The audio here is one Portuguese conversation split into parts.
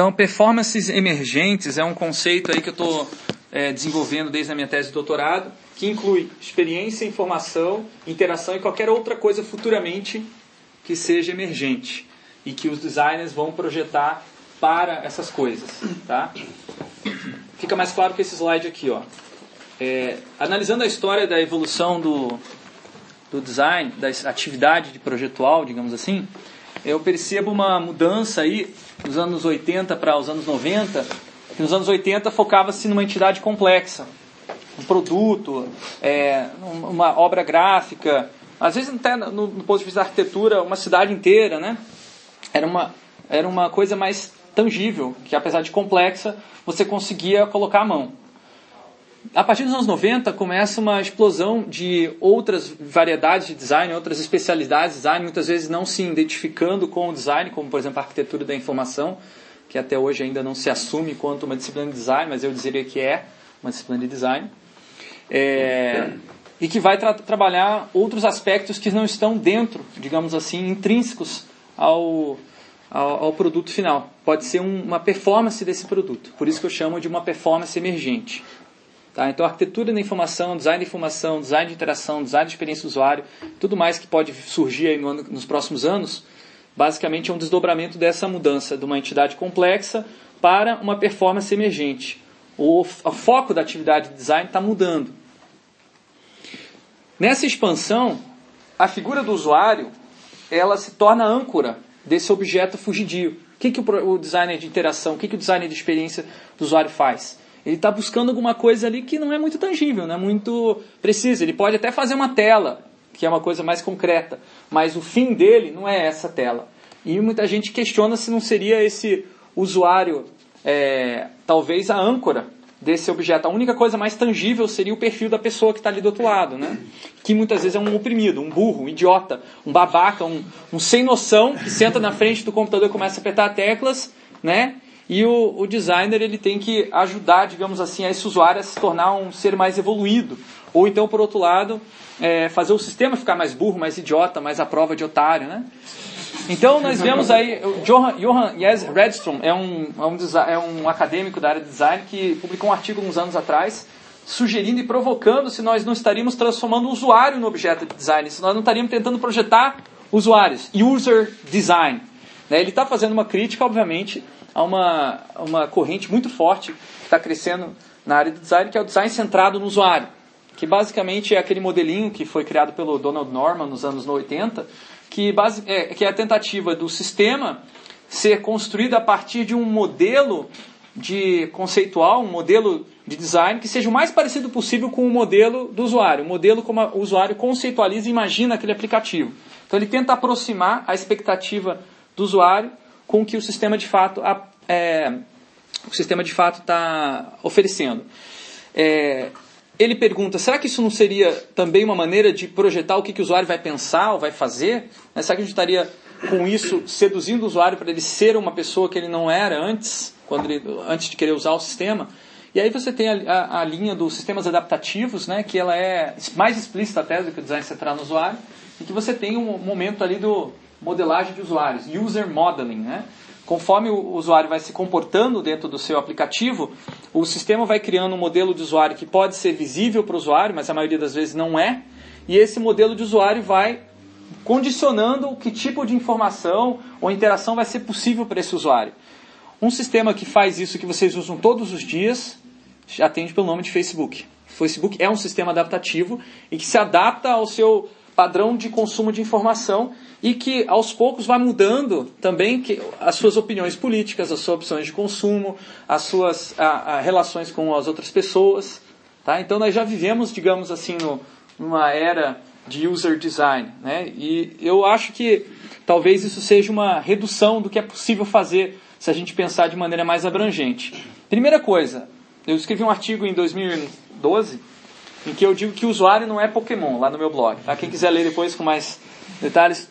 Então, performances emergentes é um conceito aí que eu estou é, desenvolvendo desde a minha tese de doutorado, que inclui experiência, informação, interação e qualquer outra coisa futuramente que seja emergente e que os designers vão projetar para essas coisas, tá? Fica mais claro que esse slide aqui, ó. É, analisando a história da evolução do, do design, da atividade de projetual, digamos assim, eu percebo uma mudança aí dos anos 80 para os anos 90, que nos anos 80 focava-se numa entidade complexa, um produto, é, uma obra gráfica, às vezes até no, no ponto de vista da arquitetura, uma cidade inteira, né? Era uma, era uma coisa mais tangível, que apesar de complexa, você conseguia colocar a mão. A partir dos anos 90 começa uma explosão de outras variedades de design, outras especialidades de design, muitas vezes não se identificando com o design, como por exemplo a arquitetura da informação, que até hoje ainda não se assume quanto uma disciplina de design, mas eu diria que é uma disciplina de design. É, e que vai tra trabalhar outros aspectos que não estão dentro, digamos assim, intrínsecos ao, ao, ao produto final. Pode ser um, uma performance desse produto. Por isso que eu chamo de uma performance emergente. Tá? Então, arquitetura da informação, design de informação, design de interação, design de experiência do usuário, tudo mais que pode surgir no ano, nos próximos anos, basicamente é um desdobramento dessa mudança de uma entidade complexa para uma performance emergente. O, o foco da atividade de design está mudando. Nessa expansão, a figura do usuário ela se torna âncora desse objeto fugidio. O que, que o, o designer de interação, o que, que o designer de experiência do usuário faz? Ele está buscando alguma coisa ali que não é muito tangível, não é muito precisa. Ele pode até fazer uma tela, que é uma coisa mais concreta, mas o fim dele não é essa tela. E muita gente questiona se não seria esse usuário, é, talvez a âncora desse objeto. A única coisa mais tangível seria o perfil da pessoa que está ali do outro lado, né? Que muitas vezes é um oprimido, um burro, um idiota, um babaca, um, um sem noção que senta na frente do computador e começa a apertar teclas, né? E o, o, designer ele tem que ajudar, digamos assim, a esse usuário a se tornar um ser mais evoluído. Ou então, por outro lado, é, fazer o sistema ficar mais burro, mais idiota, mais à prova de otário, né? Então, nós vemos aí, Johan, Johan Jes Redstrom é um, é, um, é um acadêmico da área de design que publicou um artigo uns anos atrás, sugerindo e provocando se nós não estaríamos transformando o usuário no objeto de design, se nós não estaríamos tentando projetar usuários, user design. Né? Ele está fazendo uma crítica, obviamente, a uma, uma corrente muito forte que está crescendo na área do design, que é o design centrado no usuário. Que basicamente é aquele modelinho que foi criado pelo Donald Norman nos anos 80, que, base, é, que é a tentativa do sistema ser construído a partir de um modelo de conceitual, um modelo de design que seja o mais parecido possível com o modelo do usuário, o modelo como o usuário conceitualiza e imagina aquele aplicativo. Então ele tenta aproximar a expectativa do usuário com o que o sistema de fato é, o sistema de fato está oferecendo. É, ele pergunta: será que isso não seria também uma maneira de projetar o que, que o usuário vai pensar ou vai fazer? Né? Será que a gente estaria com isso seduzindo o usuário para ele ser uma pessoa que ele não era antes, quando ele, antes de querer usar o sistema? E aí você tem a, a, a, linha dos sistemas adaptativos, né, que ela é mais explícita até do que o design central no usuário, e que você tem um momento ali do modelagem de usuários, user modeling, né? Conforme o usuário vai se comportando dentro do seu aplicativo, o sistema vai criando um modelo de usuário que pode ser visível para o usuário, mas a maioria das vezes não é, e esse modelo de usuário vai condicionando que tipo de informação ou interação vai ser possível para esse usuário. Um sistema que faz isso que vocês usam todos os dias atende pelo nome de Facebook. Facebook é um sistema adaptativo e que se adapta ao seu padrão de consumo de informação e que aos poucos vai mudando também que, as suas opiniões políticas, as suas opções de consumo, as suas a, a relações com as outras pessoas. Tá? Então nós já vivemos, digamos assim, no, numa era de user design. Né? E eu acho que talvez isso seja uma redução do que é possível fazer se a gente pensar de maneira mais abrangente. Primeira coisa, eu escrevi um artigo em 2012 em que eu digo que o usuário não é Pokémon, lá no meu blog. Tá? Quem quiser ler depois com mais detalhes,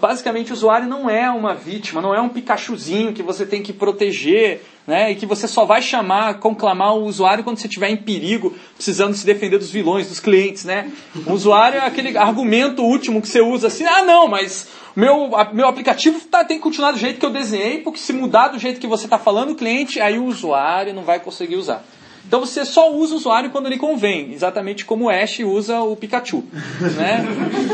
basicamente o usuário não é uma vítima, não é um Pikachuzinho que você tem que proteger, né? E que você só vai chamar, conclamar o usuário quando você estiver em perigo, precisando se defender dos vilões, dos clientes, né? O usuário é aquele argumento último que você usa assim, ah não, mas meu, meu aplicativo tá, tem que continuar do jeito que eu desenhei, porque se mudar do jeito que você está falando, o cliente, aí o usuário não vai conseguir usar. Então você só usa o usuário quando lhe convém, exatamente como o Ash usa o Pikachu. Né?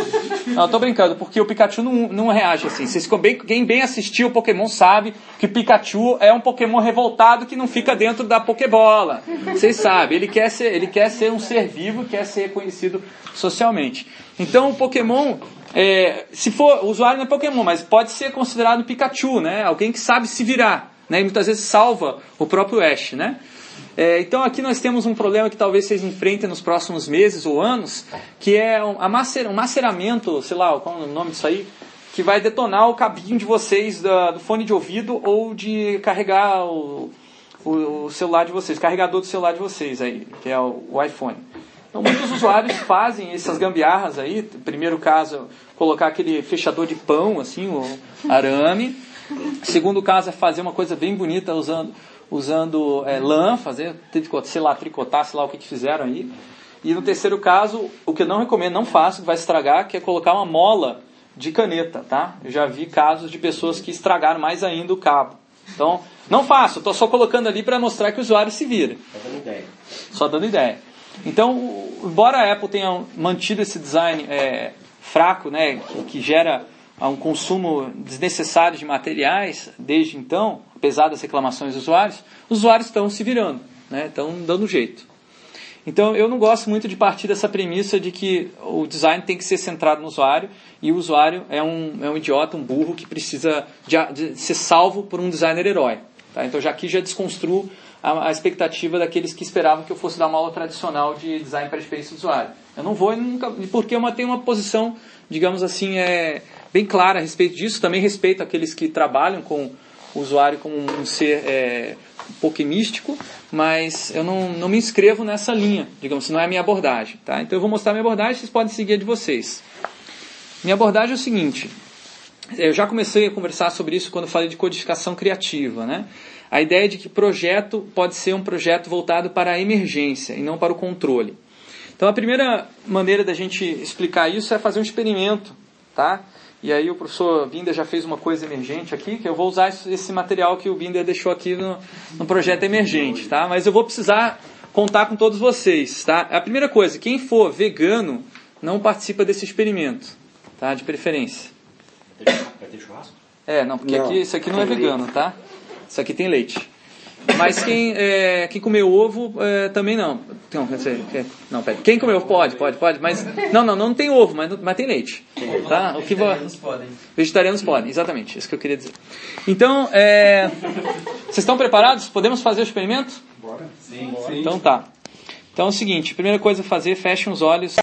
Não, tô brincando, porque o Pikachu não, não reage assim. Vocês, bem, quem bem assistiu o Pokémon sabe que Pikachu é um Pokémon revoltado que não fica dentro da Pokébola. Vocês sabem, ele quer ser, ele quer ser um ser vivo, quer ser reconhecido socialmente. Então o Pokémon, é, se for, o usuário não é Pokémon, mas pode ser considerado Pikachu, né? Alguém que sabe se virar, né? E muitas vezes salva o próprio Ash, né? É, então aqui nós temos um problema que talvez vocês enfrentem nos próximos meses ou anos, que é um, macer, um maceramento, sei lá, qual é o nome disso aí, que vai detonar o cabinho de vocês da, do fone de ouvido ou de carregar o, o, o, celular de vocês, carregador do celular de vocês aí, que é o, o iPhone. Então muitos usuários fazem essas gambiarras aí, primeiro caso, colocar aquele fechador de pão, assim, o arame. Segundo caso é fazer uma coisa bem bonita usando usando é, lã, fazer, sei lá, tricotar, sei lá o que, que fizeram aí. E no terceiro caso, o que eu não recomendo, não faço, vai estragar, que é colocar uma mola de caneta, tá? Eu já vi casos de pessoas que estragaram mais ainda o cabo. Então, não faço, estou só colocando ali para mostrar que o usuário se vira. Só dando ideia. Só dando ideia. Então, embora a Apple tenha mantido esse design é, fraco, né, que, que gera um consumo desnecessário de materiais desde então, apesar das reclamações dos usuários, os usuários estão se virando, né? estão dando jeito. Então eu não gosto muito de partir dessa premissa de que o design tem que ser centrado no usuário e o usuário é um, é um idiota, um burro que precisa de, de ser salvo por um designer herói. Tá? Então já aqui já desconstruo a, a, expectativa daqueles que esperavam que eu fosse dar uma aula tradicional de design para a experiência do usuário. Eu não vou, nunca, porque eu tenho uma posição, digamos assim, é, bem clara a respeito disso. Também respeito aqueles que trabalham com o usuário como um ser é, místico, mas eu não, não me inscrevo nessa linha, digamos, não é a minha abordagem. Tá? Então eu vou mostrar a minha abordagem, vocês podem seguir a de vocês. Minha abordagem é o seguinte, eu já comecei a conversar sobre isso quando falei de codificação criativa. Né? A ideia de que projeto pode ser um projeto voltado para a emergência e não para o controle. Então a primeira maneira da gente explicar isso é fazer um experimento. Tá? E aí o professor Binder já fez uma coisa emergente aqui, que eu vou usar esse material que o Binder deixou aqui no, no projeto emergente, tá? Mas eu vou precisar contar com todos vocês, tá? A primeira coisa, quem for vegano não participa desse experimento, tá? De preferência. Vai ter churrasco? É, não, porque não, aqui, isso aqui não é vegano, tá? Isso aqui tem leite. Mas quem, é, quem comeu ovo é, também não. Não, quer dizer, não, pera. Quem comeu ovo pode, pode, pode. Mas não, não, não tem ovo, mas, mas tem leite. Tá? O que Vegetarianos podem. Vegetarianos podem, exatamente. Isso que eu queria dizer. Então, é, vocês estão preparados? Podemos fazer o experimento? Bora. Sim. Então tá. Então é o seguinte, primeira coisa a fazer, fechem os olhos.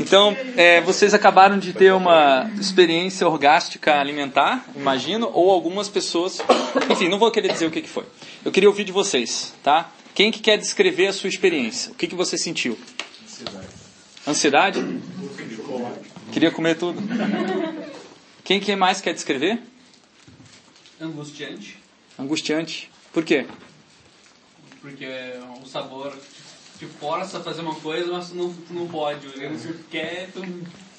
Então, é, vocês acabaram de ter uma experiência orgástica alimentar, imagino, ou algumas pessoas. Enfim, não vou querer dizer o que, que foi. Eu queria ouvir de vocês, tá? Quem que quer descrever a sua experiência? O que, que você sentiu? Ansiedade. Ansiedade? Queria comer tudo. Quem que mais quer descrever? Angustiante. Angustiante. Por quê? Porque o sabor te força a fazer uma coisa, mas tu não, tu não pode. Você quer, tu...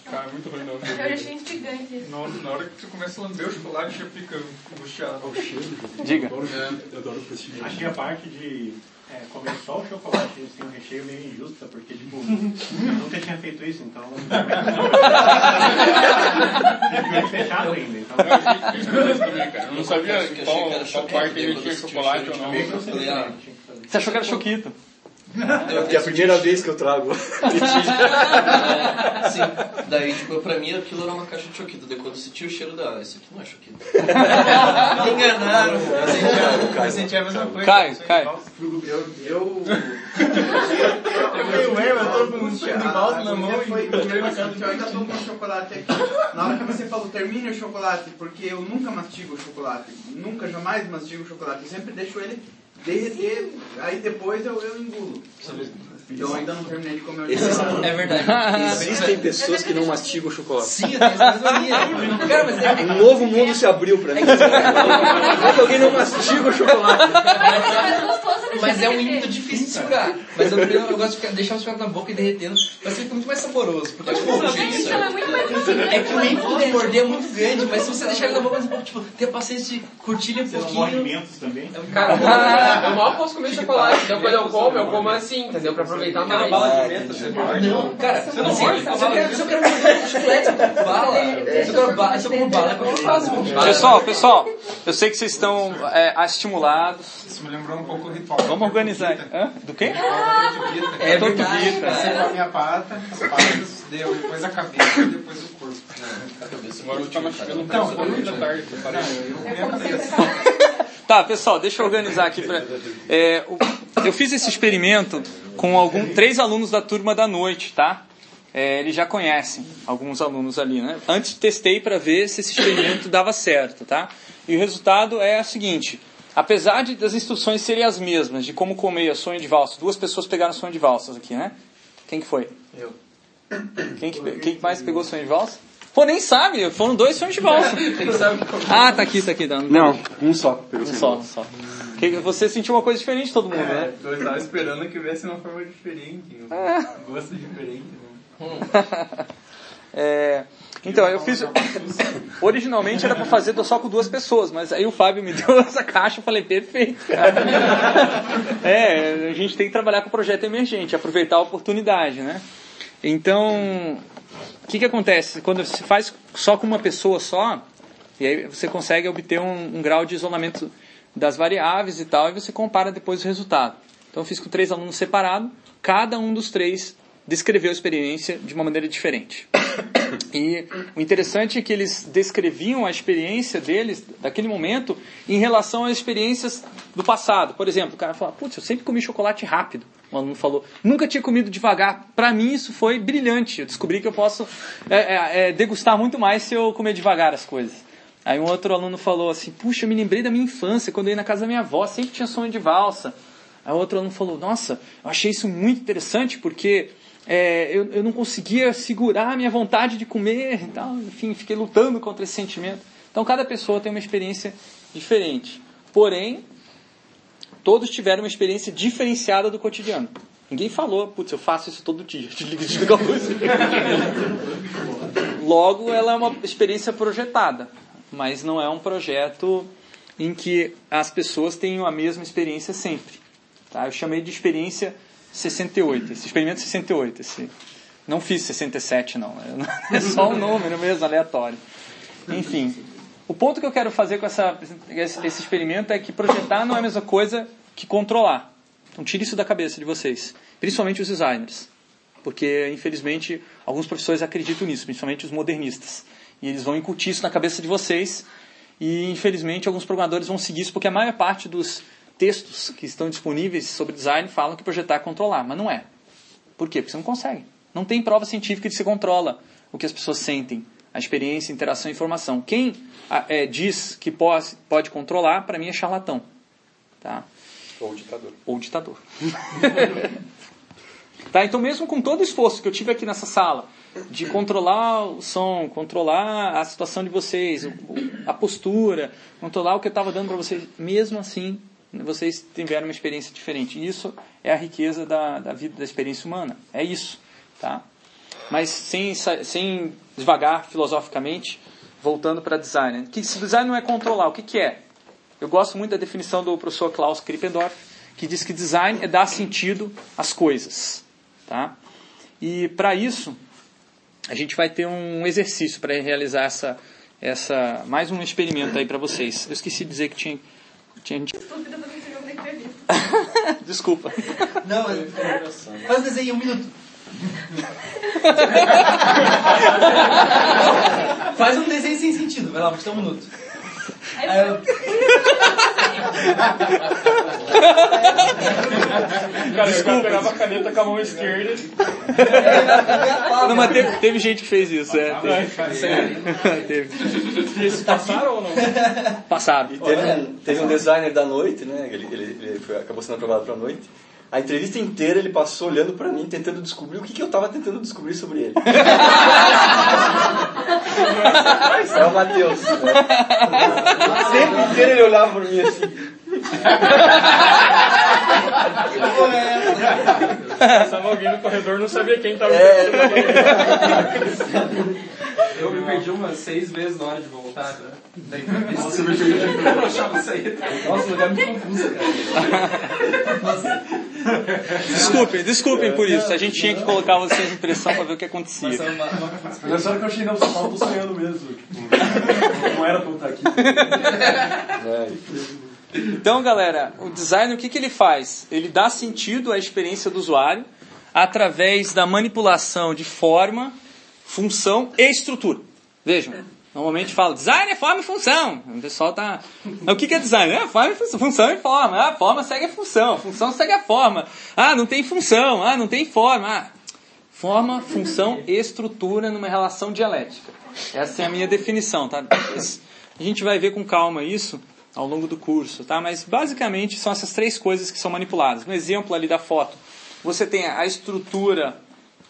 Cara, é muito ruim não. Eu achei instigante isso. Na hora, na hora que você começa a lamber o chocolate, já fica angustiado. O cheiro. Diga. Eu adoro, eu adoro o Achei a parte de é, comer só o chocolate sem um recheio meio injusta, porque, tipo, eu nunca tinha feito isso, então. é fechado ainda, então. Eu não sabia qual, qual parte ele tinha chocolate ou não. Você achou que era choquito? É a primeira vez que eu trago. é, sim. Daí, tipo, pra mim aquilo era uma caixa de choquito. Daí quando eu senti o cheiro da. Isso aqui não é choquito. Me enganaram. Eu senti a mesma coisa. Cai, cai. Eu. Eu. Eu meio, eu tô com um cheiro de balsa na mão e eu ainda tô com o chocolate aqui. Na hora que você falou, termine o chocolate, porque eu nunca mastigo o chocolate. Nunca, jamais mastigo o chocolate. Eu sempre deixo ele derreter, aí depois eu, eu engulo. Então eu ainda não terminei de comer o chocolate. É verdade. Existem pessoas que não mastigam o chocolate. Sim, eu tenho essa. Cara, mas é, Um novo mundo se abriu pra mim. Como é que alguém não mastiga o chocolate? Mas é um derreter. híbrido difícil de segurar. Mas eu, eu, eu gosto de ficar- deixar o chocolate na boca e derretendo. Mas fica muito mais saboroso. Porque, tipo, é difícil. é que o ímpeto de morder é muito grande, mas se você deixar ele na boca um tipo, ter paciência de curtir ele um pouquinho. mentos também? Cara, eu mal- eu mal posso comer chocolate. Então quando eu como, eu como assim, entendeu? Pra aproveitar mais. Não, cara, assim, se eu quero, se eu quero morder um chiclete, eu como bala. Se eu quero bala, se eu como bala, é porque eu faço. Pessoal, pessoal, eu sei que vocês estão é, estimulados. Isso me lembrou um pouco o ritual. Vamos organizar. Hã? Do quê? É Tortuguita. Você cara. com a minha pata, as patas, deu depois a cabeça e depois o corpo. A cabeça é último, cara. Então, por último, tarde. eu comi a cabeça. Tá, pessoal, deixa eu organizar aqui. Pra, é, o- eu fiz esse experimento com algum, três alunos da turma da noite, tá? É, eles já conhecem alguns alunos ali, né? Antes testei para ver se esse experimento dava certo, tá? E o resultado é o seguinte: apesar de das instruções serem as mesmas de como comer a sonho de valsa, duas pessoas pegaram sonho de valsas aqui, né? Quem que foi? Eu. Quem, que, quem que mais pegou sonho de valsa? Pô, nem sabe, foram dois sonhos de valsa. Ah, tá aqui, tá aqui. Não, Não, um só. um só, um só. Que- Você sentiu uma coisa diferente de todo mundo, né? Eu tava esperando que viesse uma forma diferente, um gosto diferente. É, então, eu fiz. Originalmente era pra fazer só com duas pessoas, mas aí o Fábio me deu essa caixa e falei, perfeito, cara. É, a gente tem que trabalhar com o projeto emergente, aproveitar a oportunidade, né? Então, o que, que acontece? Quando se faz só com uma pessoa só, e aí você consegue obter um, um grau de isolamento das variáveis e tal, e você compara depois o resultado. Então eu fiz com três alunos separados, cada um dos três descreveu a experiência de uma maneira diferente. E o interessante é que eles descreviam a experiência deles, daquele momento, em relação às experiências do passado. Por exemplo, o cara fala, putz, eu sempre comi chocolate rápido. Um aluno falou, nunca tinha comido devagar. Para mim isso foi brilhante. Eu descobri que eu posso é, é, é, degustar muito mais se eu comer devagar as coisas. Aí um outro aluno falou assim, puxa, eu me lembrei da minha infância, quando eu ia na casa da minha avó, sempre tinha sonho de valsa. Aí outro aluno falou, nossa, eu achei isso muito interessante porque é, eu, eu não conseguia segurar a minha vontade de comer e tal. Enfim, fiquei lutando contra esse sentimento. Então cada pessoa tem uma experiência diferente. Porém, todos tiveram uma experiência diferenciada do cotidiano. Ninguém falou, putz, eu faço isso todo dia. Desliga a luz. Logo, ela é uma experiência projetada, mas não é um projeto em que as pessoas tenham a mesma experiência sempre. Tá? Eu chamei de experiência 68, esse experimento 68. Esse, não fiz 67, não. É só um número mesmo, aleatório. Enfim, o ponto que eu quero fazer com essa, esse esse experimento é que projetar não é a mesma coisa que controlar. Então tire isso da cabeça de vocês, principalmente os designers. Porque, infelizmente, alguns professores acreditam nisso, principalmente os modernistas. E eles vão incutir isso na cabeça de vocês. E, infelizmente, alguns programadores vão seguir isso, porque a maior parte dos textos que estão disponíveis sobre design falam que projetar é controlar, mas não é. Por quê? Porque você não consegue. Não tem prova científica de que você controla o que as pessoas sentem, a experiência, a interação e informação. Quem ah, é, diz que pode, pode controlar, para mim é charlatão. Tá? Ou ditador. Ou ditador. tá? Então, mesmo com todo o esforço que eu tive aqui nessa sala, de controlar o som, controlar a situação de vocês, a postura, controlar o que eu estava dando para vocês, mesmo assim, vocês tiveram uma experiência diferente. Isso é a riqueza da, da vida, da experiência humana. É isso. Tá? Mas sem, sem devagar filosoficamente, voltando para design. Que se design não é controlar, o que, que é? Eu gosto muito da definição do professor Klaus Krippendorf, que diz que design é dar sentido às coisas. Tá? E para isso, a gente vai ter um exercício para realizar essa, essa, mais um experimento aí para vocês. Eu esqueci de dizer que tinha. tinha. Desculpa. Não, mas- faz o desenho em um minuto. Faz um desenho sem sentido, vai lá, dar um minuto. Aí eu- Cara, eu já pegava a caneta com a mão esquerda. Não, mas teve, teve gente que fez isso, é. Teve. teve. Eles passaram ou não? Passaram. E teve, um, teve um designer da noite, né? Ele, ele, ele foi- acabou sendo aprovado para a noite. A entrevista inteira ele passou olhando pra mim, tentando descobrir o que, que eu tava tentando descobrir sobre ele. é o Matheus. Né? Tempo inteiro ele olhava por mim assim. Passava alguém no corredor não sabia quem tava É. Eu me perdi umas seis vezes na hora de voltar, né? Da entrevista. Nossa, eu me perdi. Eu achava. Nossa, o lugar é muito confuso, cara. Desculpem, desculpem por isso. A gente tinha que colocar vocês em pressão pra ver o que acontecia. Nessa hora que eu achei, não, São Paulo, tô sonhando mesmo. Tipo, não era pra eu estar aqui. Então, galera, o design, o que, que ele faz? Ele dá sentido à experiência do usuário através da manipulação de forma, função e estrutura. Vejam, normalmente fala design é forma e função. O pessoal tá. O que, que é design? É forma e função, função e forma. Ah, a forma segue a função, função segue a forma. Ah, não tem função, ah, não tem forma. Ah, forma, função e estrutura numa relação dialética. Essa é a minha definição, tá? A gente vai ver com calma isso ao longo do curso, tá? Mas basicamente são essas três coisas que são manipuladas. No exemplo ali da foto, você tem a estrutura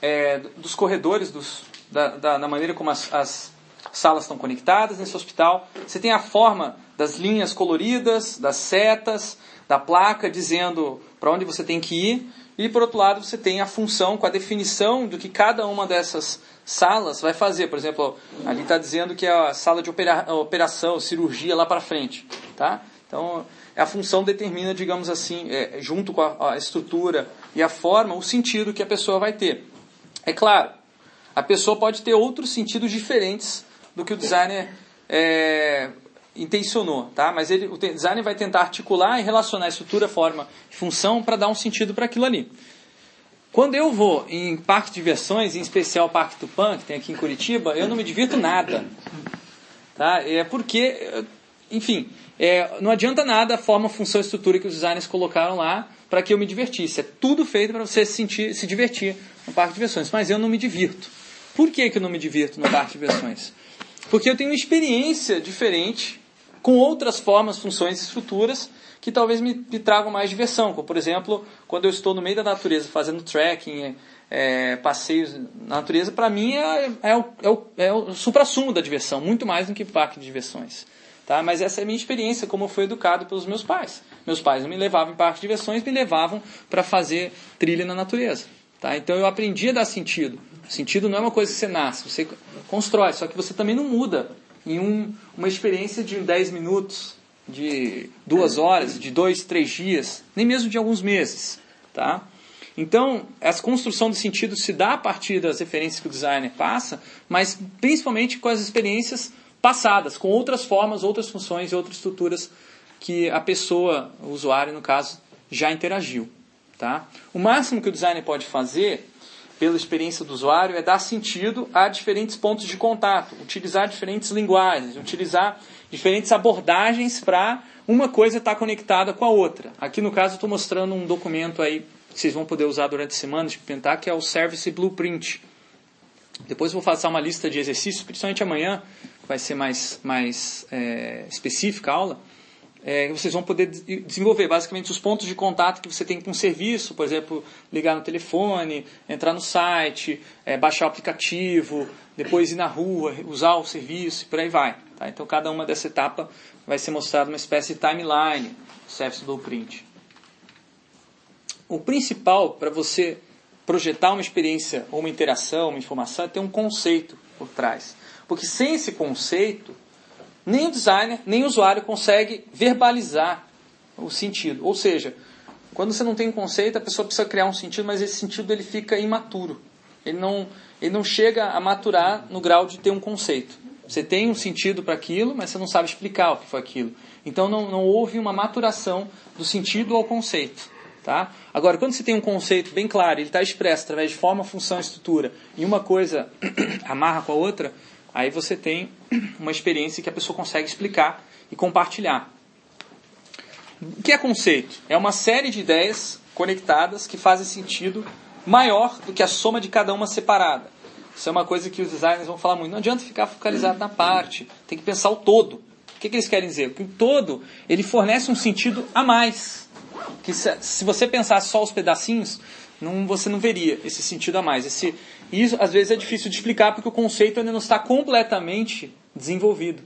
é, dos corredores, dos, da, da, da maneira como as, as salas estão conectadas nesse hospital. Você tem a forma das linhas coloridas, das setas, da placa dizendo para onde você tem que ir. E por outro lado, você tem a função com a definição do que cada uma dessas salas vai fazer. Por exemplo, ali está dizendo que é a sala de opera, operação, cirurgia lá para frente. Tá? Então, a função determina, digamos assim, é, junto com a, a estrutura e a forma, o sentido que a pessoa vai ter. É claro, a pessoa pode ter outros sentidos diferentes do que o designer é, intencionou, tá? Mas ele, o designer vai tentar articular e relacionar estrutura, forma e função para dar um sentido para aquilo ali. Quando eu vou em parque de diversões, em especial o Parque Tupã, que tem aqui em Curitiba, eu não me divirto nada. Tá? É porque, enfim, é, não adianta nada a forma, função estrutura que os designers colocaram lá para que eu me divertisse. É tudo feito para você se, sentir, se divertir no parque de diversões, mas eu não me divirto. Por que, que eu não me divirto no parque de diversões? Porque eu tenho uma experiência diferente com outras formas, funções e estruturas que talvez me, me tragam mais diversão. Como, por exemplo, quando eu estou no meio da natureza fazendo trekking, é, passeios na natureza, para mim é, é, o, é, o, é o supra-sumo da diversão, muito mais do que parque de diversões. Tá? Mas essa é a minha experiência, como eu fui educado pelos meus pais. Meus pais não me levavam em parque de diversões, me levavam para fazer trilha na natureza. Tá? Então eu aprendi a dar sentido. Sentido não é uma coisa que você nasce, você constrói, só que você também não muda em um, uma experiência de 10 minutos, de duas horas, de dois, três dias, nem mesmo de alguns meses. Tá? Então, essa construção do sentido se dá a partir das referências que o designer passa, mas principalmente com as experiências passadas, com outras formas, outras funções e outras estruturas que a pessoa, o usuário no caso, já interagiu. Tá? O máximo que o designer pode fazer, pela experiência do usuário, é dar sentido a diferentes pontos de contato, utilizar diferentes linguagens, utilizar diferentes abordagens para uma coisa estar conectada com a outra. Aqui no caso estou mostrando um documento aí que vocês vão poder usar durante a semana, experimentar, que é o Service Blueprint. Depois vou passar uma lista de exercícios, principalmente amanhã, vai ser mais, mais é, específica a aula, é, vocês vão poder desenvolver basicamente os pontos de contato que você tem com o serviço, por exemplo, ligar no telefone, entrar no site, é, baixar o aplicativo, depois ir na rua, usar o serviço e por aí vai. Tá? Então cada uma dessa etapa vai ser mostrada uma espécie de timeline, Service Blueprint. O principal para você projetar uma experiência ou uma interação, uma informação, é ter um conceito por trás. Porque sem esse conceito, nem o designer, nem o usuário consegue verbalizar o sentido. Ou seja, quando você não tem um conceito, a pessoa precisa criar um sentido, mas esse sentido ele fica imaturo. Ele não, ele não chega a maturar no grau de ter um conceito. Você tem um sentido para aquilo, mas você não sabe explicar o que foi aquilo. Então não, não houve uma maturação do sentido ao conceito. Tá? Agora, quando você tem um conceito bem claro, ele está expresso através de forma, função estrutura, e uma coisa amarra com a outra, aí você tem uma experiência que a pessoa consegue explicar e compartilhar. O que é conceito? É uma série de ideias conectadas que fazem sentido maior do que a soma de cada uma separada. Isso é uma coisa que os designers vão falar muito. Não adianta ficar focalizado na parte, tem que pensar o todo. O que, que eles querem dizer? Que o todo ele fornece um sentido a mais. que se, se você pensasse só os pedacinhos, não, você não veria esse sentido a mais. Esse, e isso às vezes é difícil de explicar porque o conceito ainda não está completamente desenvolvido.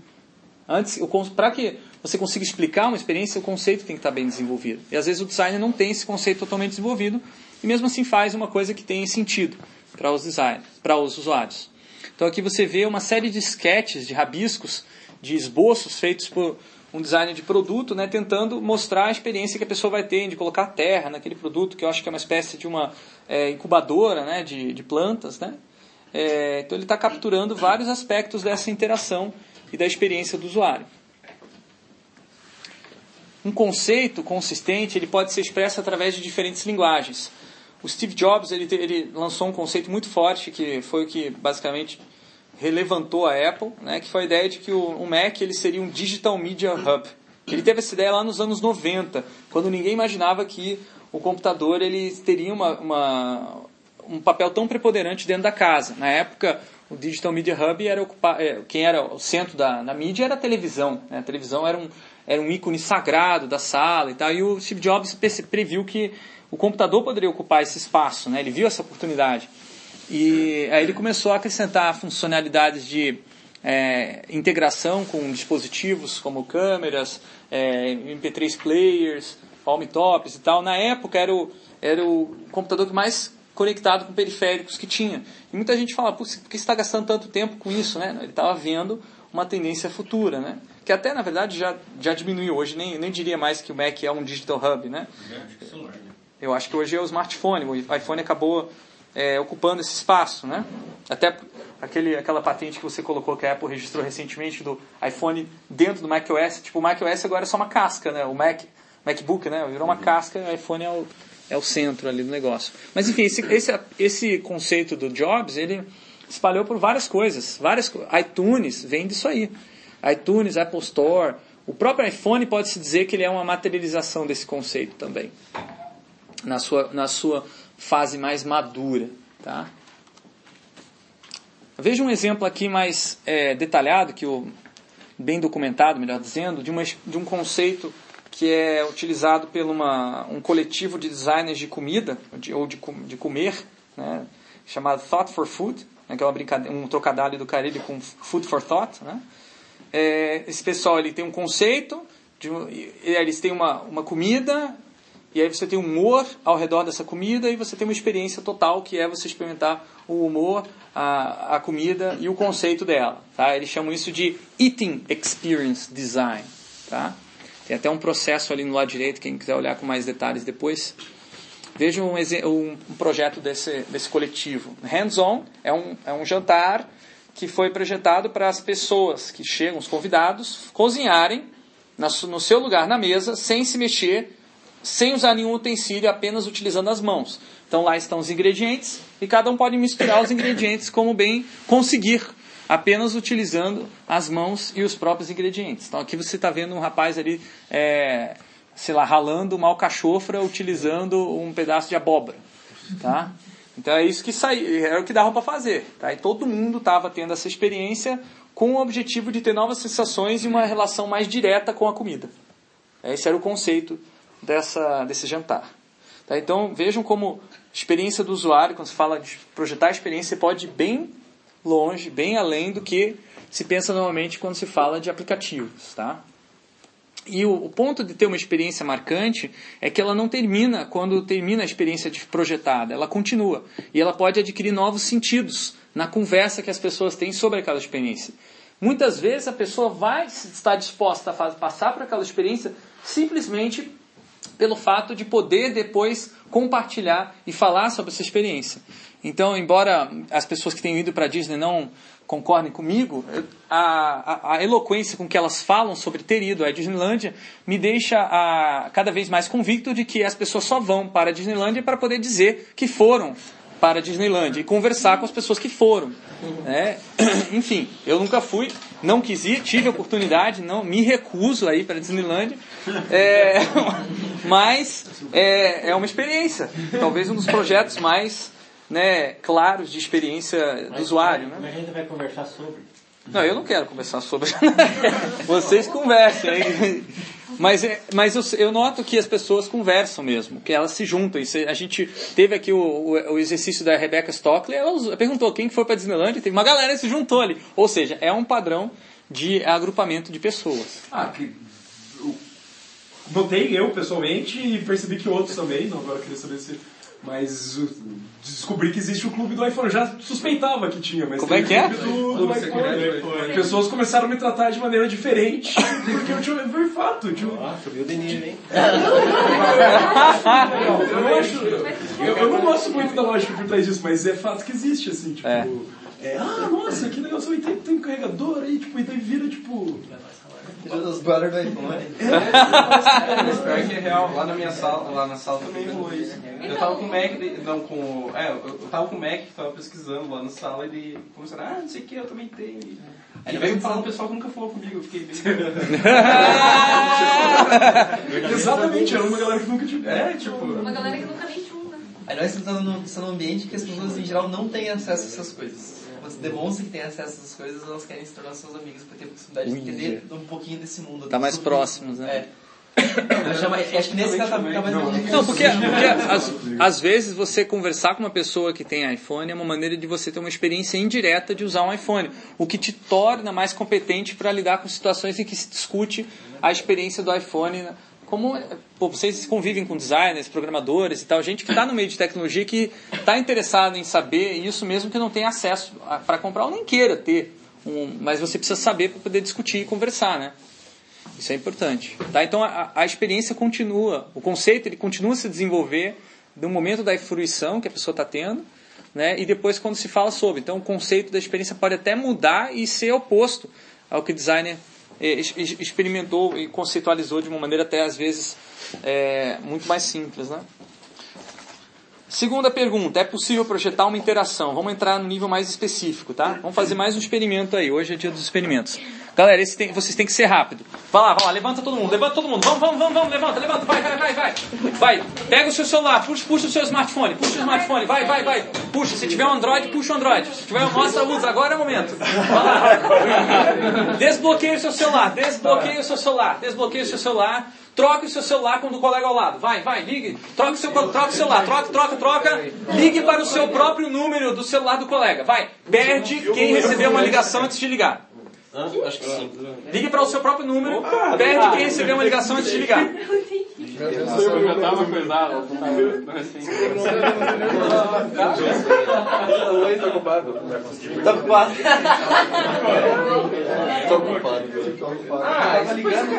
Antes, para que você consiga explicar uma experiência, o conceito tem que estar bem desenvolvido. E às vezes o designer não tem esse conceito totalmente desenvolvido e mesmo assim faz uma coisa que tem sentido para os designers, para os usuários. Então aqui você vê uma série de sketches, de rabiscos, de esboços feitos por um designer de produto, né, tentando mostrar a experiência que a pessoa vai ter de colocar terra naquele produto, que eu acho que é uma espécie de uma é, incubadora né, de, de plantas. Né? É, então ele está capturando vários aspectos dessa interação e da experiência do usuário. Um conceito consistente ele pode ser expresso através de diferentes linguagens. O Steve Jobs ele, ele lançou um conceito muito forte que foi o que basicamente relevantou a Apple, né, que foi a ideia de que o, Mac ele seria um Digital Media Hub. Ele teve essa ideia lá nos anos 90, quando ninguém imaginava que o computador ele teria uma, uma, um papel tão preponderante dentro da casa. Na época, o Digital Media Hub era ocupar, é, quem era o centro da na mídia era a televisão. Né? A televisão era um, era um ícone sagrado da sala e tal. E o Steve Jobs previu que o computador poderia ocupar esse espaço. Né? Ele viu essa oportunidade. E aí ele começou a acrescentar funcionalidades de é, integração com dispositivos como câmeras, é, MP3 players, palm tops e tal. Na época era o, era o computador que mais conectado com periféricos que tinha. E muita gente fala, por que você está gastando tanto tempo com isso? Né? Ele estava vendo uma tendência futura, né? que até na verdade já, já diminuiu hoje, nem, nem diria mais que o Mac é um digital hub. Né? Eu acho que hoje é o smartphone, o iPhone acabou é, ocupando esse espaço, né? Até aquele, aquela patente que você colocou que a Apple registrou recentemente do iPhone dentro do macOS, tipo o macOS agora é só uma casca, né? O Mac, MacBook, né? Virou uma casca, o iPhone é o, é o centro ali do negócio. Mas enfim, esse, esse, esse conceito do Jobs, ele espalhou por várias coisas, várias iTunes vem disso aí, iTunes, Apple Store, o próprio iPhone pode se dizer que ele é uma materialização desse conceito também, na sua, na sua fase mais madura. Tá? Veja um exemplo aqui mais é, detalhado, que o, bem documentado, melhor dizendo, de, uma, de um conceito que é utilizado por uma, um coletivo de designers de comida, de, ou de, de comer, né, chamado Thought for Food, né, que é uma um trocadilho do Carilho com Food for Thought. Né. É, esse pessoal ele tem um conceito, de, eles têm uma, uma comida, e aí você tem humor ao redor dessa comida e você tem uma experiência total que é você experimentar o humor, a, a comida e o conceito dela. Tá? Eles chamam isso de Eating Experience Design. Tá? Tem até um processo ali no lado direito, quem quiser olhar com mais detalhes depois. Veja um, um, projeto desse, desse coletivo. Hands-on é um, é um jantar que foi projetado para as pessoas que chegam, os convidados, cozinharem no seu lugar na mesa, sem se mexer sem usar nenhum utensílio, apenas utilizando as mãos. Então lá estão os ingredientes e cada um pode misturar os ingredientes como bem conseguir, apenas utilizando as mãos e os próprios ingredientes. Então aqui você está vendo um rapaz ali, é, sei lá, ralando uma alcachofra utilizando um pedaço de abóbora. Tá? Então é isso que saiu, era o que dava para fazer. Tá? E todo mundo estava tendo essa experiência com o objetivo de ter novas sensações e uma relação mais direta com a comida. Esse era o conceito dessa, desse jantar. Tá? Então vejam como experiência do usuário, quando se fala de projetar a experiência, pode ir bem longe, bem além do que se pensa normalmente quando se fala de aplicativos. Tá? E o, o, ponto de ter uma experiência marcante é que ela não termina quando termina a experiência projetada, ela continua. E ela pode adquirir novos sentidos na conversa que as pessoas têm sobre aquela experiência. Muitas vezes a pessoa vai estar disposta a passar por aquela experiência simplesmente pelo fato de poder depois compartilhar e falar sobre essa experiência. Então, embora as pessoas que têm ido para a Disney não concordem comigo, a, a, a, eloquência com que elas falam sobre ter ido à Disneylandia me deixa a, cada vez mais convicto de que as pessoas só vão para a Disneylandia para poder dizer que foram para a Disneylandia e conversar com as pessoas que foram. Né? Enfim, eu nunca fui, não quis ir, tive a oportunidade, não me recuso a ir para a Disneylandia, é, mas é, é uma experiência, talvez um dos projetos mais né, claros de experiência do usuário. Né? Mas a gente vai conversar sobre. Não, eu não quero conversar sobre. Vocês conversem aí. Mas, é- mas eu, eu noto que as pessoas conversam mesmo, que elas se juntam. A gente teve aqui o, o, o exercício da Rebecca Stockley, ela perguntou quem que foi para Disneyland, teve uma galera que se juntou ali. Ou seja, é um padrão de agrupamento de pessoas. Ah, que. Notei eu pessoalmente e percebi que outros também, não agora eu queria saber se. Mas descobri que existe o clube do iPhone. Eu já suspeitava que tinha, mas Como é que o é? do, do Clube iPhone. secreto. Pessoas começaram a me tratar de maneira diferente porque eu tinha foi fato. Tipo, Ah, subiu o Denir, hein? eu não acho. Eu, eu não gosto muito da lógica por trás disso, mas é fato que existe, assim, tipo. É. é, ah, nossa, que legal, você tem, tem um carregador aí, tipo, e daí vira, tipo. Os brothers do iPhone. Mas pior que é real, lá na minha sala, lá na sala também rolou isso. Eu tava com o Mac, de- não com o- É, eu tava com o Mac que tava pesquisando lá na sala e ele começaram, ah, não sei o que, eu também tenho. Aí veio falar um pessoal que nunca falou comigo, eu fiquei bem. Exatamente, era uma galera que nunca tinha. É, tipo. Uma galera que nunca nem tinha. né? Aí nós estamos num ambiente que as pessoas em geral não têm acesso a essas coisas. Você demonstra que tem acesso a essas coisas, elas querem se tornar seus amigos para ter a possibilidade de entender um pouquinho desse mundo. Tá mais próximos, né? É. Acho que nesse caso tá, mais Não, porque, porque às, às vezes você conversar com uma pessoa que tem iPhone é uma maneira de você ter uma experiência indireta de usar um iPhone, o que te torna mais competente para lidar com situações em que se discute a experiência do iPhone. Como pô, vocês convivem com designers, programadores e tal, gente que está no meio de tecnologia que está interessado em saber isso mesmo que não tem acesso para comprar ou nem queira ter, um, mas você precisa saber para poder discutir e conversar, né? Isso é importante. Tá? Então a, a experiência continua, o conceito ele continua a se desenvolver do momento da fruição que a pessoa está tendo, né? e depois quando se fala sobre. Então o conceito da experiência pode até mudar e ser oposto ao que o designer experimentou e conceitualizou de uma maneira até às vezes eh, muito mais simples. Né? Segunda pergunta, é possível projetar uma interação? Vamos entrar no nível mais específico, tá? Vamos fazer mais um experimento aí. Hoje é dia dos experimentos. Galera, esse tem- vocês têm que ser rápido. Vai lá, vai lá, levanta todo mundo, levanta todo mundo. Vamos, vamos, vamos, vamos, levanta, levanta, vai, vai, vai, vai. Vai, pega o seu celular, puxa, puxa o seu smartphone, puxa o smartphone, vai, vai, vai. Puxa, se tiver um Android, puxa o Android. Se tiver um mostra, usa, agora é o momento. Vai lá. Desbloqueia o seu celular, desbloqueia o seu celular, desbloqueia o seu celular. Troque o seu celular com o do colega ao lado. Vai, vai, ligue. Troque o seu troca o celular. Troca, troca, troca. Ligue para o seu próprio número do celular do colega. Vai. Perde quem recebeu uma ligação antes de ligar. Hã? Acho que sim. Ligue para o seu próprio número. Perde quem recebeu uma ligação antes de ligar. Eu já tava assim. Oi, tô ocupado. Tô ocupado. Tô ocupado. Ah, tava ligando.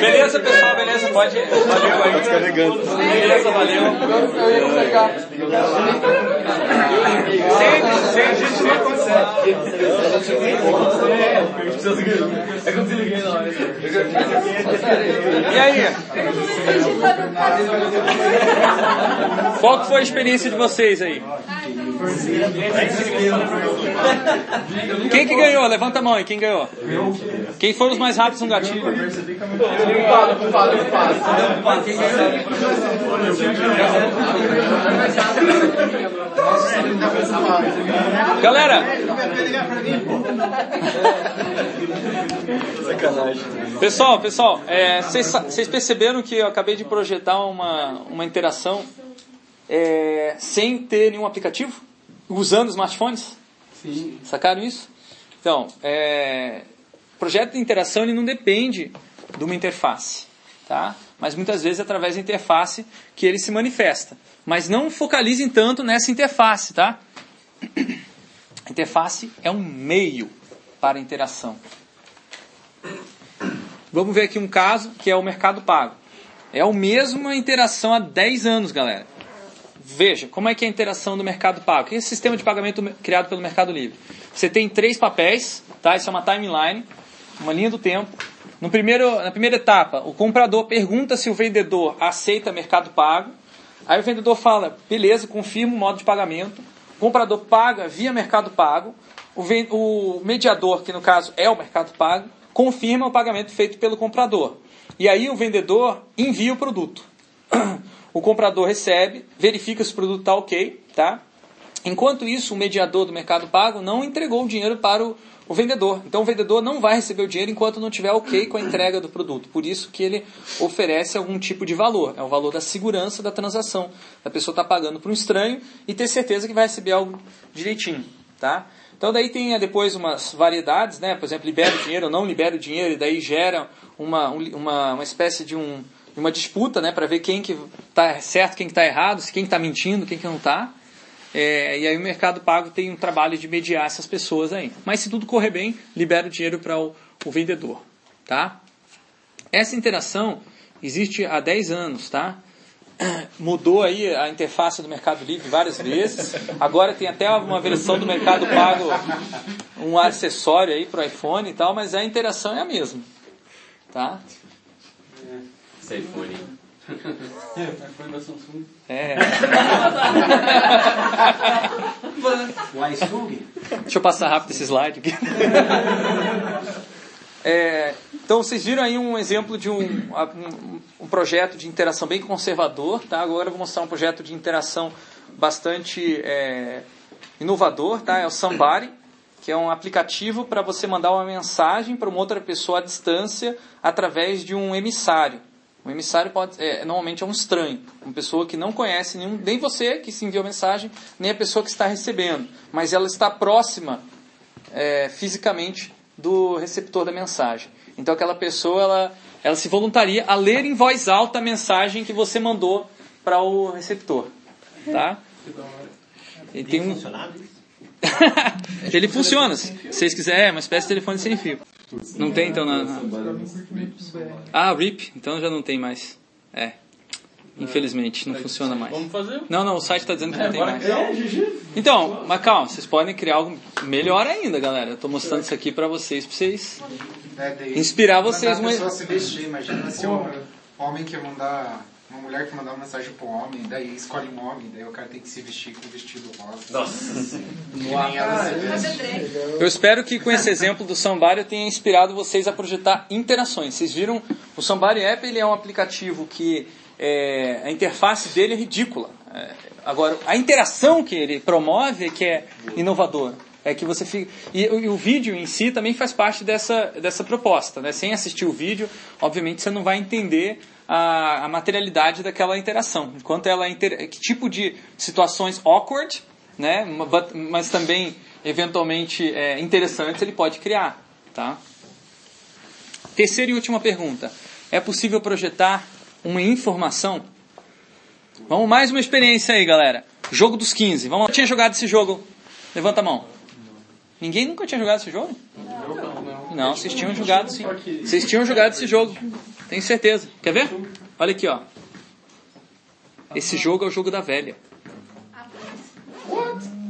Beleza, pessoal, beleza? Pode, pode ir aí. carregando. Beleza, valeu. Sem, gente ver É que eu desliguei na hora. E aí? Qual que foi a experiência de vocês aí? Quem que ganhou? Levanta a mão aí, quem ganhou? Quem foram os mais rápidos no gatilho? Galera, Sacanagem. pessoal, pessoal, é, vocês vocês perceberam que eu acabei de projetar uma, uma interação é, sem ter nenhum aplicativo? Usando smartphones? Sim. Sacaram isso? Então, é, o projeto de interação ele não depende de uma interface, tá? Mas muitas vezes é através da interface que ele se manifesta. Mas não focalizem tanto nessa interface, tá? A interface é um meio para interação. Vamos ver aqui um caso que é o Mercado Pago. É a mesma interação há 10 anos, galera. Veja, como é que é a interação do Mercado Pago? Que é esse sistema de pagamento criado pelo Mercado Livre? Você tem três papéis, tá? Isso é uma timeline, uma linha do tempo. No primeiro, na primeira etapa, o comprador pergunta se o vendedor aceita Mercado Pago. Aí o vendedor fala, beleza, confirma o modo de pagamento. O comprador paga via Mercado Pago. O, mediador, que no caso é o Mercado Pago, confirma o pagamento feito pelo comprador. E aí o vendedor envia o produto. O comprador recebe, verifica se o produto está ok, tá? Enquanto isso, o mediador do mercado pago não entregou o dinheiro para o, o vendedor. Então o vendedor não vai receber o dinheiro enquanto não tiver ok com a entrega do produto. Por isso que ele oferece algum tipo de valor. É o valor da segurança da transação. A pessoa está pagando para um estranho e ter certeza que vai receber algo direitinho. Tá? Então daí tem eh, depois umas variedades, né? Por exemplo, libera o dinheiro ou não libera o dinheiro, e daí gera uma, um- uma, uma espécie de um, uma disputa, né? Para ver quem que está certo, quem que está errado, quem está mentindo, quem que não está. É, e aí o mercado pago tem um trabalho de mediar essas pessoas aí. Mas se tudo correr bem, libera o dinheiro para o, o vendedor, tá? Essa interação existe há 10 anos, tá? Mudou aí a interface do Mercado Livre várias vezes. Agora tem até uma versão do Mercado Pago, um acessório aí para o iPhone e tal, mas a interação é a mesma, tá? Esse iPhone. iPhone da Samsung. É. Deixa eu passar rápido esse slide aqui. É, então vocês viram aí um exemplo de um, um, um projeto de interação bem conservador, tá? Agora eu vou mostrar um projeto de interação bastante é, inovador, tá? É o Somebody, que é um aplicativo para você mandar uma mensagem para uma outra pessoa à distância através de um emissário. Um emissário pode, é, normalmente é um estranho, uma pessoa que não conhece nenhum, nem você que se enviou a mensagem, nem a pessoa que está recebendo, mas ela está próxima é, fisicamente do receptor da mensagem. Então aquela pessoa ela, ela se voluntaria a ler em voz alta a mensagem que você mandou para o receptor, tá? Ele tem um ele funciona. Se vocês quiserem, é uma espécie de telefone sem fio. Não tem então na, na... Ah, RIP, então já não tem mais. É. Infelizmente, não funciona mais. Vamos fazer? Não, não, o site está dizendo que não tem mais. GG. Então, mas calma, vocês podem criar algo melhor ainda, galera. Eu tô mostrando isso aqui para vocês, para vocês É, inspirar vocês. Mandar a pessoa Uma... se vestir, imagina se homem que mandar. Uma mulher que mandar uma mensagem para um homem, daí escolhe um homem, daí o cara tem que se vestir com o vestido rosa. Nossa se veste. Eu espero que com esse exemplo do Somebody eu tenha inspirado vocês a projetar interações. Vocês viram, o Somebody App ele é um aplicativo que é, a interface dele é ridícula. É, agora, a interação que ele promove é que é inovador. É que você fica. E, e o vídeo em si também faz parte dessa, dessa proposta. Né? Sem assistir o vídeo, obviamente você não vai entender a, a materialidade daquela interação. Enquanto ela é inter... que tipo de situações awkward, né? but- mas também eventualmente é, interessantes ele pode criar. Tá? Terceira e última pergunta. É possível projetar uma informação? Vamos mais uma experiência aí, galera. Jogo dos 15. Vamos lá. Tinha jogado esse jogo? Levanta a mão. Ninguém nunca tinha jogado esse jogo? Não, vocês tinham jogado sim. Vocês tinham jogado esse jogo. Tenho certeza. Quer ver? Olha aqui, ó. Esse jogo é o jogo da velha.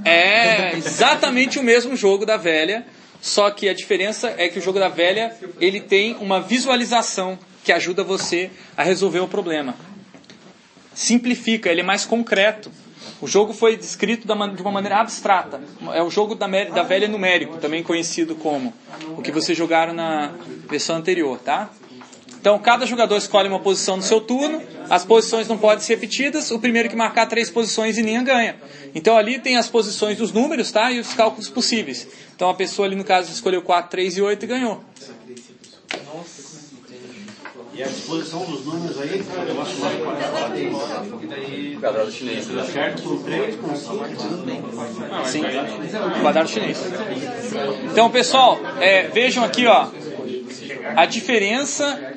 É exatamente o mesmo jogo da velha, só que a diferença é que o jogo da velha ele tem uma visualização que ajuda você a resolver o problema. Simplifica, ele é mais concreto. O jogo foi descrito de uma maneira abstrata. É o jogo da, da velha numérico, também conhecido como o que vocês jogaram na versão anterior, tá? Então, cada jogador escolhe uma posição no seu turno, as posições não podem ser repetidas, o primeiro que marcar três posições em linha ganha. Então, ali tem as posições dos números tá? e os cálculos possíveis. Então, a pessoa ali, no caso, escolheu 4, 3 e 8 e ganhou. E a disposição dos números aí, o negócio mais O quadrado chinês. Certo por 3, com 5. Sim, quadrado chinês. Então, pessoal, é, vejam aqui, ó, a diferença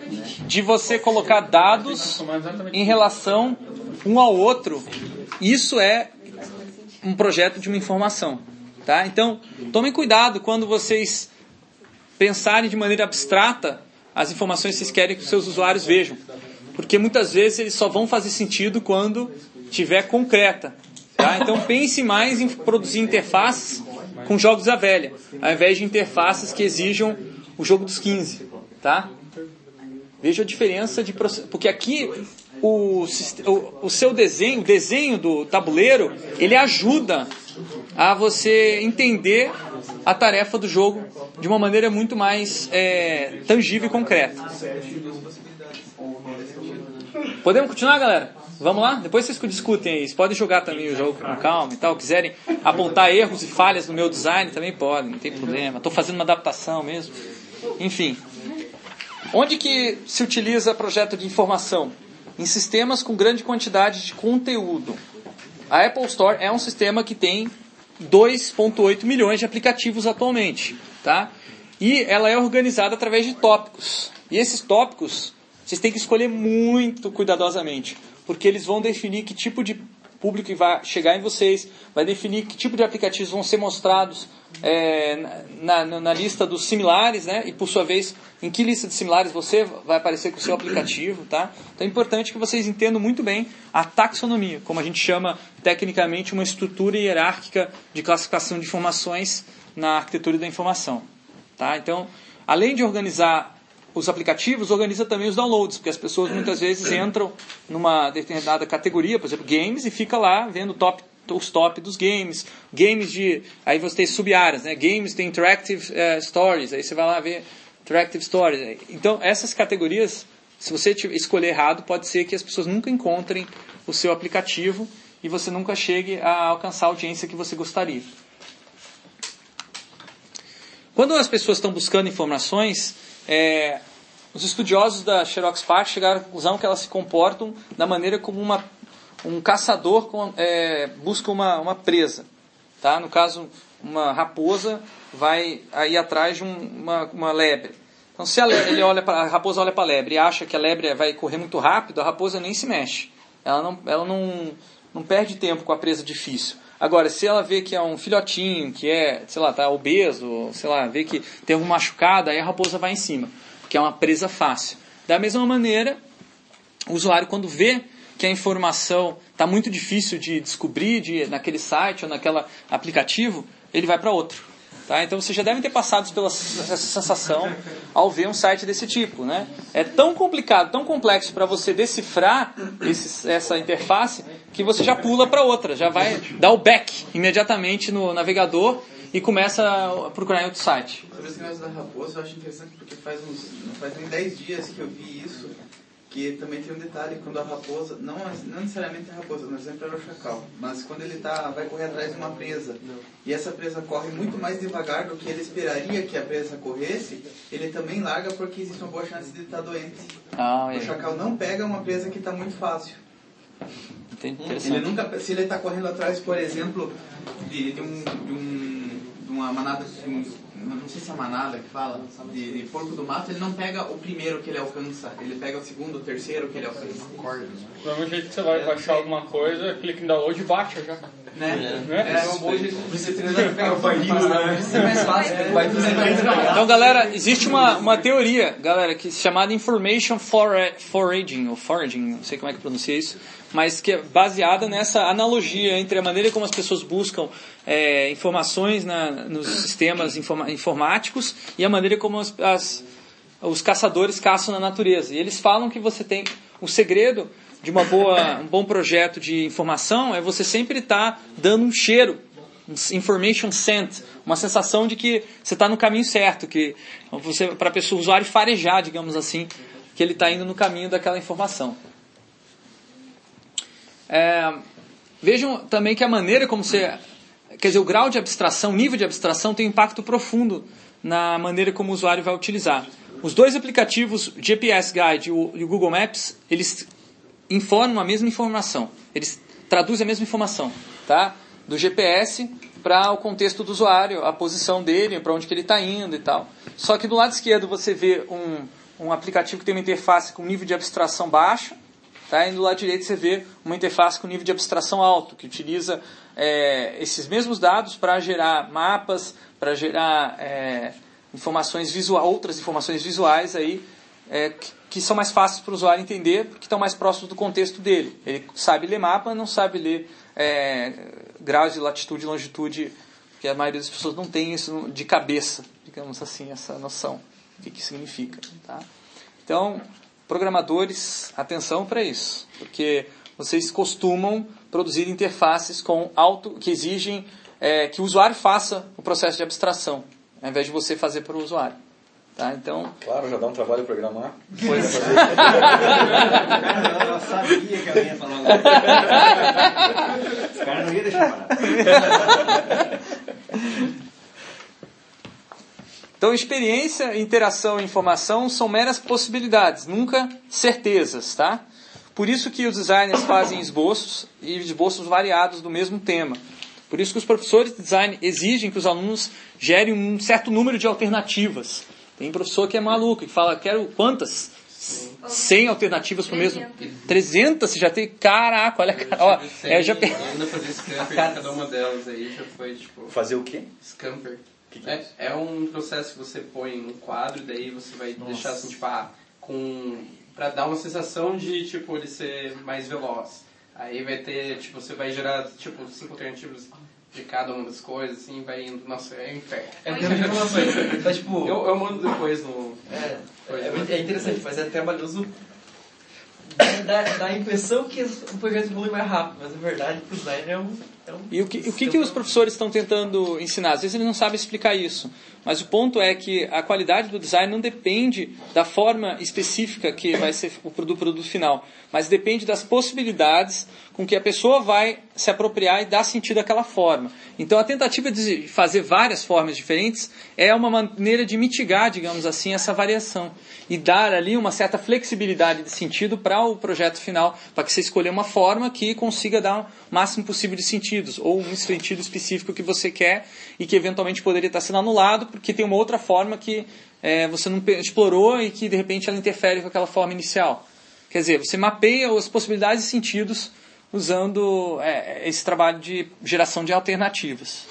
de você colocar dados em relação um ao outro. Isso é um projeto de uma informação, tá? Então, tomem cuidado quando vocês pensarem de maneira abstrata as informações que vocês querem que os seus usuários vejam. Porque muitas vezes eles só vão fazer sentido quando tiver concreta. Tá? Então pense mais em produzir interfaces com jogos da velha, ao invés de interfaces que exijam o jogo dos 15. Tá? Veja a diferença de porque aqui o, o, o seu desenho, o desenho do tabuleiro, ele ajuda a você entender a tarefa do jogo de uma maneira muito mais é, tangível e concreta. Podemos continuar, galera? Vamos lá? Depois vocês discutem aí. Vocês podem jogar também o jogo com calma e tal. Quiserem apontar erros e falhas no meu design, também podem, não tem problema. Estou fazendo uma adaptação mesmo. Enfim. Onde que se utiliza projeto de informação? Em sistemas com grande quantidade de conteúdo. A Apple Store é um sistema que tem 2.8 milhões de aplicativos atualmente, tá? E ela é organizada através de tópicos. E esses tópicos vocês têm que escolher muito cuidadosamente, porque eles vão definir que tipo de público vai chegar em vocês, vai definir que tipo de aplicativos vão ser mostrados é, na, na, lista dos similares, né? E por sua vez, em que lista de similares você vai aparecer com o seu aplicativo, tá? Então é importante que vocês entendam muito bem a taxonomia, como a gente chama tecnicamente uma estrutura hierárquica de classificação de informações na arquitetura da informação, tá? Então, além de organizar os aplicativos, organiza também os downloads, porque as pessoas muitas vezes entram numa determinada categoria, por exemplo, games, e fica lá vendo top, os top dos games, games de. Aí você tem sub-áreas, né? Games tem interactive uh, stories, aí você vai lá ver interactive stories. Então, essas categorias, se você escolher errado, pode ser que as pessoas nunca encontrem o seu aplicativo e você nunca chegue a alcançar a audiência que você gostaria. Quando as pessoas estão buscando informações, é, os estudiosos da Xerox Park chegaram à conclusão que elas se comportam da maneira como uma, um caçador com, é, busca uma, uma presa. Tá? No caso, uma raposa vai ir atrás de um, uma, uma lebre. Então, se a, lebre, ele olha pra, a raposa olha para a lebre e acha que a lebre vai correr muito rápido, a raposa nem se mexe. Ela não, ela não, não perde tempo com a presa difícil. Agora, se ela vê que é um filhotinho, que é, sei lá, tá obeso, sei lá, vê que tem alguma machucada, aí a raposa vai em cima, porque é uma presa fácil. Da mesma maneira, o usuário quando vê que a informação está muito difícil de descobrir de, naquele site ou naquele aplicativo, ele vai para outro. Tá? Então vocês já devem ter passado pela essa sensação ao ver um site desse tipo. Né? É tão complicado, tão complexo para você decifrar esse, essa interface que você já pula para outra, já vai dar o back imediatamente no navegador e começa a procurar em outro site. Da raposa, eu acho interessante porque faz uns, faz nem 10 dias que eu vi isso que também tem um detalhe, quando a raposa, não, não necessariamente a raposa, no exemplo era o chacal, mas quando ele tá, vai correr atrás de uma presa, e essa presa corre muito mais devagar do que ele esperaria que a presa corresse, ele também larga porque existe uma boa chance de ele estar tá doente. Ah, é. O chacal não pega uma presa que está muito fácil. Ele nunca, se ele está correndo atrás, por exemplo, de, de, um, de, um, de uma manada de um, não sei se é manada que fala, de, de, porco do mato, ele não pega o primeiro que ele alcança, ele pega o segundo, o terceiro que ele alcança. Do mesmo jeito que você vai baixar alguma coisa, clica em download e baixa já. Né? É, é, um bom jeito de né? É fácil, vai Então, galera, existe uma, uma teoria, galera, que chamada Information Foraging, ou Foraging, não sei como é que pronuncia isso, mas que é baseada nessa analogia entre a maneira como as pessoas buscam é, informações na, nos sistemas informa, informáticos e a maneira como as, as, os caçadores caçam na natureza. E eles falam que você tem o segredo de uma boa, um bom projeto de informação é você sempre estar tá dando um cheiro, um information scent, uma sensação de que você está no caminho certo, que você para a pessoa, o usuário farejar, digamos assim, que ele está indo no caminho daquela informação. É, vejam também que a maneira como você, quer dizer, o grau de abstração, o nível de abstração tem um impacto profundo na maneira como o usuário vai utilizar. Os dois aplicativos, GPS Guide e o Google Maps, eles informam a mesma informação. Eles traduzem a mesma informação, tá? Do GPS para o contexto do usuário, a posição dele, para onde que ele está indo e tal. Só que do lado esquerdo você vê um, um aplicativo que tem uma interface com nível de abstração baixo, tá? e do lado direito você vê uma interface com nível de abstração alto, que utiliza é, esses mesmos dados para gerar mapas, para gerar é, informações visuais, outras informações visuais aí, é, que são mais fáceis para o usuário entender, porque estão mais próximos do contexto dele. Ele sabe ler mapa, não sabe ler é, graus de latitude e longitude, porque a maioria das pessoas não tem isso de cabeça, digamos assim, essa noção do que, que significa. Tá? Então, programadores, atenção para isso, porque vocês costumam produzir interfaces com alto que exigem é, que o usuário faça o processo de abstração. ao invés de você fazer para o usuário. Tá? Então, Claro, já dá um trabalho programar. Pois é. Ela sabia que ela ia falar. Os caras não iam deixar parar. Então, experiência, interação e informação são meras possibilidades, nunca certezas, tá? Por isso que os designers fazem esboços e esboços variados do mesmo tema. Por isso que os professores de design exigem que os alunos gerem um certo número de alternativas. Tem professor que é maluco, que fala, quero quantas? 100 alternativas para o mesmo. 300, você já tem. Caraca, olha. Ó, é, já pe- ainda fazer scamper cada uma delas aí já foi tipo. Fazer o quê? Scamper. Que que é é, é um processo que você põe num quadro e daí você vai deixar assim, tipo, ah, com. pra dar uma sensação de tipo ele ser mais veloz. Aí vai ter, tipo, você vai gerar tipo cinco alternativas de cada uma das coisas, assim, vai indo. Nossa, é inferno. É de informações. Mas, tipo, Eu, eu mando depois no. É, é, é interessante, mas é trabalhoso. Dá, dá a impressão que o projeto evolui mais rápido, mas na verdade pro design é um. Um E o que, o que, que os professores estão tentando ensinar? Às vezes eles não sabem explicar isso. Mas o ponto é que a qualidade do design não depende da forma específica que vai ser o produ- produto final, mas depende das possibilidades com que a pessoa vai se apropriar e dar sentido àquela forma. Então a tentativa de fazer várias formas diferentes é uma maneira de mitigar, digamos assim, essa variação e dar ali uma certa flexibilidade de sentido para o projeto final, para que você escolha uma forma que consiga dar o máximo possível de sentidos ou um sentido específico que você quer e que eventualmente poderia estar sendo anulado porque tem uma outra forma que eh, você não explorou e que de repente ela interfere com aquela forma inicial. Quer dizer, você mapeia as possibilidades e sentidos usando eh, esse trabalho de geração de alternativas.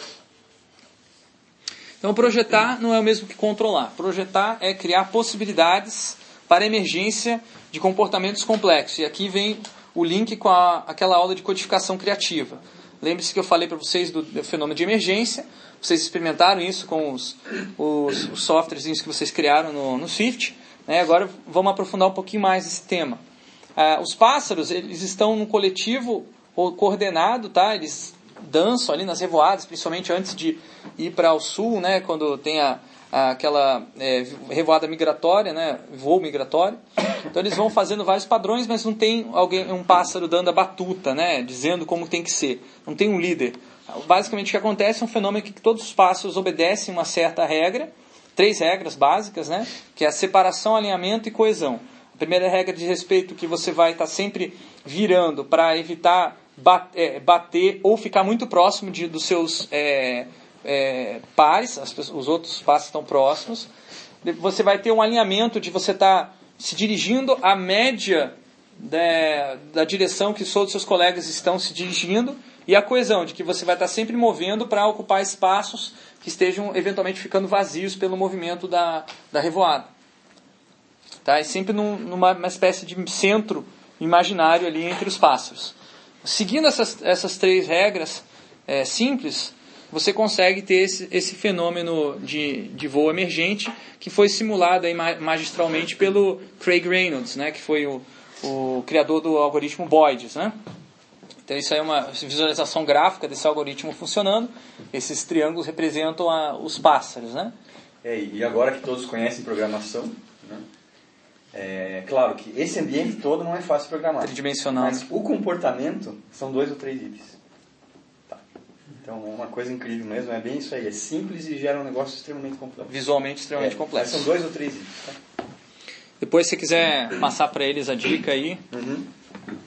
Então, projetar não é o mesmo que controlar. Projetar é criar possibilidades para emergência de comportamentos complexos. E aqui vem o link com a, aquela aula de codificação criativa. Lembre-se que eu falei para vocês do, do fenômeno de emergência. Vocês experimentaram isso com os, os, os softwares que vocês criaram no, no Swift. Né? Agora vamos aprofundar um pouquinho mais esse tema. Ah, os pássaros, eles estão num coletivo coordenado, tá? Eles dançam ali nas revoadas, principalmente antes de ir para o sul, né? Quando tem a- aquela é, revoada migratória, né? Voo migratório. Então eles vão fazendo vários padrões, mas não tem alguém, um pássaro dando a batuta, né? Dizendo como tem que ser. Não tem um líder. Basicamente o que acontece é um fenômeno que todos os pássaros obedecem uma certa regra, três regras básicas, né? Que é a separação, alinhamento e coesão. A primeira regra de respeito que você vai estar sempre virando para evitar ba- é, bater ou ficar muito próximo de, dos seus é, é, pares, as os outros pares estão próximos. Você vai ter um alinhamento de você estar se dirigindo à média da, da direção que todos os seus colegas estão se dirigindo e a coesão, de que você vai estar sempre movendo para ocupar espaços que estejam eventualmente ficando vazios pelo movimento da, da revoada. Tá? E sempre num- numa uma espécie de centro imaginário ali entre os pássaros. Seguindo essas, essas três regras é, simples, você consegue ter esse, esse fenômeno de, de voo emergente que foi simulado aí ma- magistralmente pelo Craig Reynolds, né, que foi o, o criador do algoritmo Boids. Né? Então isso aí é uma visualização gráfica desse algoritmo funcionando. Esses triângulos representam a- os pássaros. Né? É, e agora que todos conhecem programação, né? é claro que esse ambiente todo não é fácil programar. Tridimensional. Mas o comportamento são dois ou três itens. Então é uma coisa incrível mesmo, é bem isso aí. É simples e gera um negócio extremamente complexo. Visualmente extremamente É, complexo. São dois ou três itens. Tá? Depois, se quiser passar para eles a dica aí,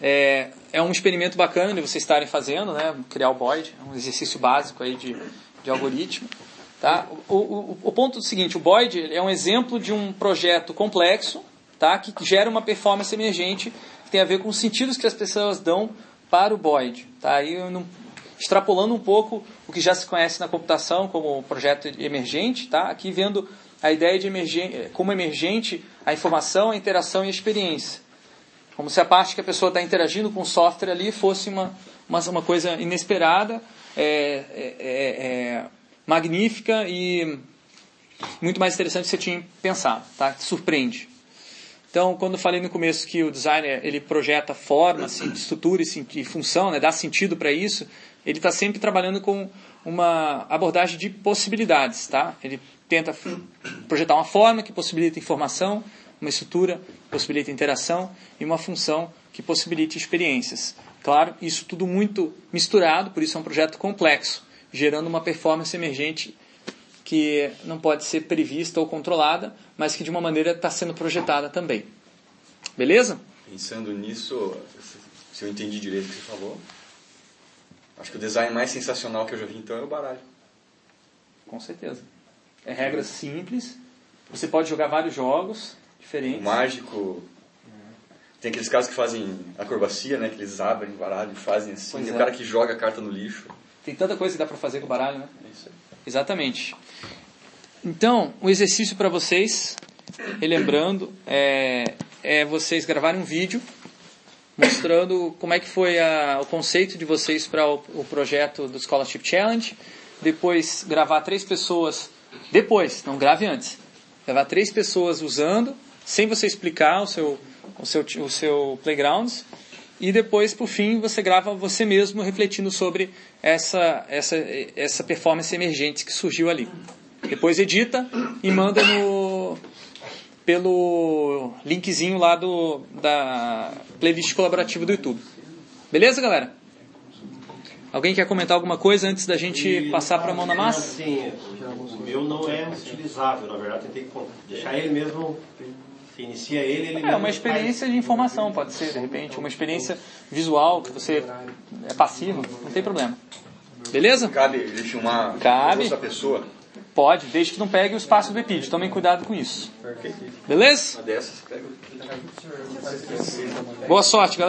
é, é um experimento bacana de vocês estarem fazendo, né? Criar o Boyd, é um exercício básico aí de, de algoritmo. Tá? O, o, o ponto é o seguinte, o Boyd é um exemplo de um projeto complexo, tá? Que gera uma performance emergente que tem a ver com os sentidos que as pessoas dão para o Boyd. Tá? Aí eu não, extrapolando um pouco o que já se conhece na computação como projeto emergente, tá? Aqui vendo a ideia de emergen como emergente a informação, a interação e a experiência. Como se a parte que a pessoa está interagindo com o software ali fosse uma, uma, uma coisa inesperada, é, é, é, é, magnífica e muito mais interessante do que você tinha pensado, tá? Surpreende. Então, quando eu falei no começo que o designer ele projeta forma, assim, estrutura e, e função, né, dá sentido para isso, ele está sempre trabalhando com uma abordagem de possibilidades, tá? Ele tenta projetar uma forma que possibilita informação, uma estrutura que possibilita interação e uma função que possibilite experiências. Claro, isso tudo muito misturado, por isso é um projeto complexo, gerando uma performance emergente que não pode ser prevista ou controlada, mas que de uma maneira está sendo projetada também. Beleza? Pensando nisso, se eu entendi direito o que você falou, acho que o design mais sensacional que eu já vi então é o baralho. Com certeza. É regras simples. Você pode jogar vários jogos diferentes. O mágico. Tem aqueles caras que fazem acrobacia, né? Que eles abrem o baralho e fazem assim. Pois Tem é. o cara que joga a carta no lixo. Tem tanta coisa que dá para fazer com o baralho, né? É isso aí. Exatamente. Então, o exercício para vocês, relembrando, é, é vocês gravarem um vídeo mostrando como é que foi a- o conceito de vocês para o, o projeto do Scholarship Challenge. Depois, gravar três pessoas. Depois, não grave antes. Gravar três pessoas usando, sem você explicar o seu, o seu, o seu playgrounds. E depois, por fim, você grava você mesmo refletindo sobre essa, essa, essa performance emergente que surgiu ali. Depois edita e manda no, pelo linkzinho lá do, da playlist colaborativa do YouTube. Beleza, galera? Alguém quer comentar alguma coisa antes da gente passar para a mão na massa? Sim, o meu não é utilizável, na verdade, tem que deixar ele mesmo, se inicia ele, ele É uma experiência de informação, pode ser, de repente, uma experiência visual que você é passivo, não tem problema. Beleza? Cabe ele filmar Cabe. outra pessoa. Pode, desde que não pegue o espaço do epídio. Tomem cuidado com isso. Beleza? Boa sorte, galera.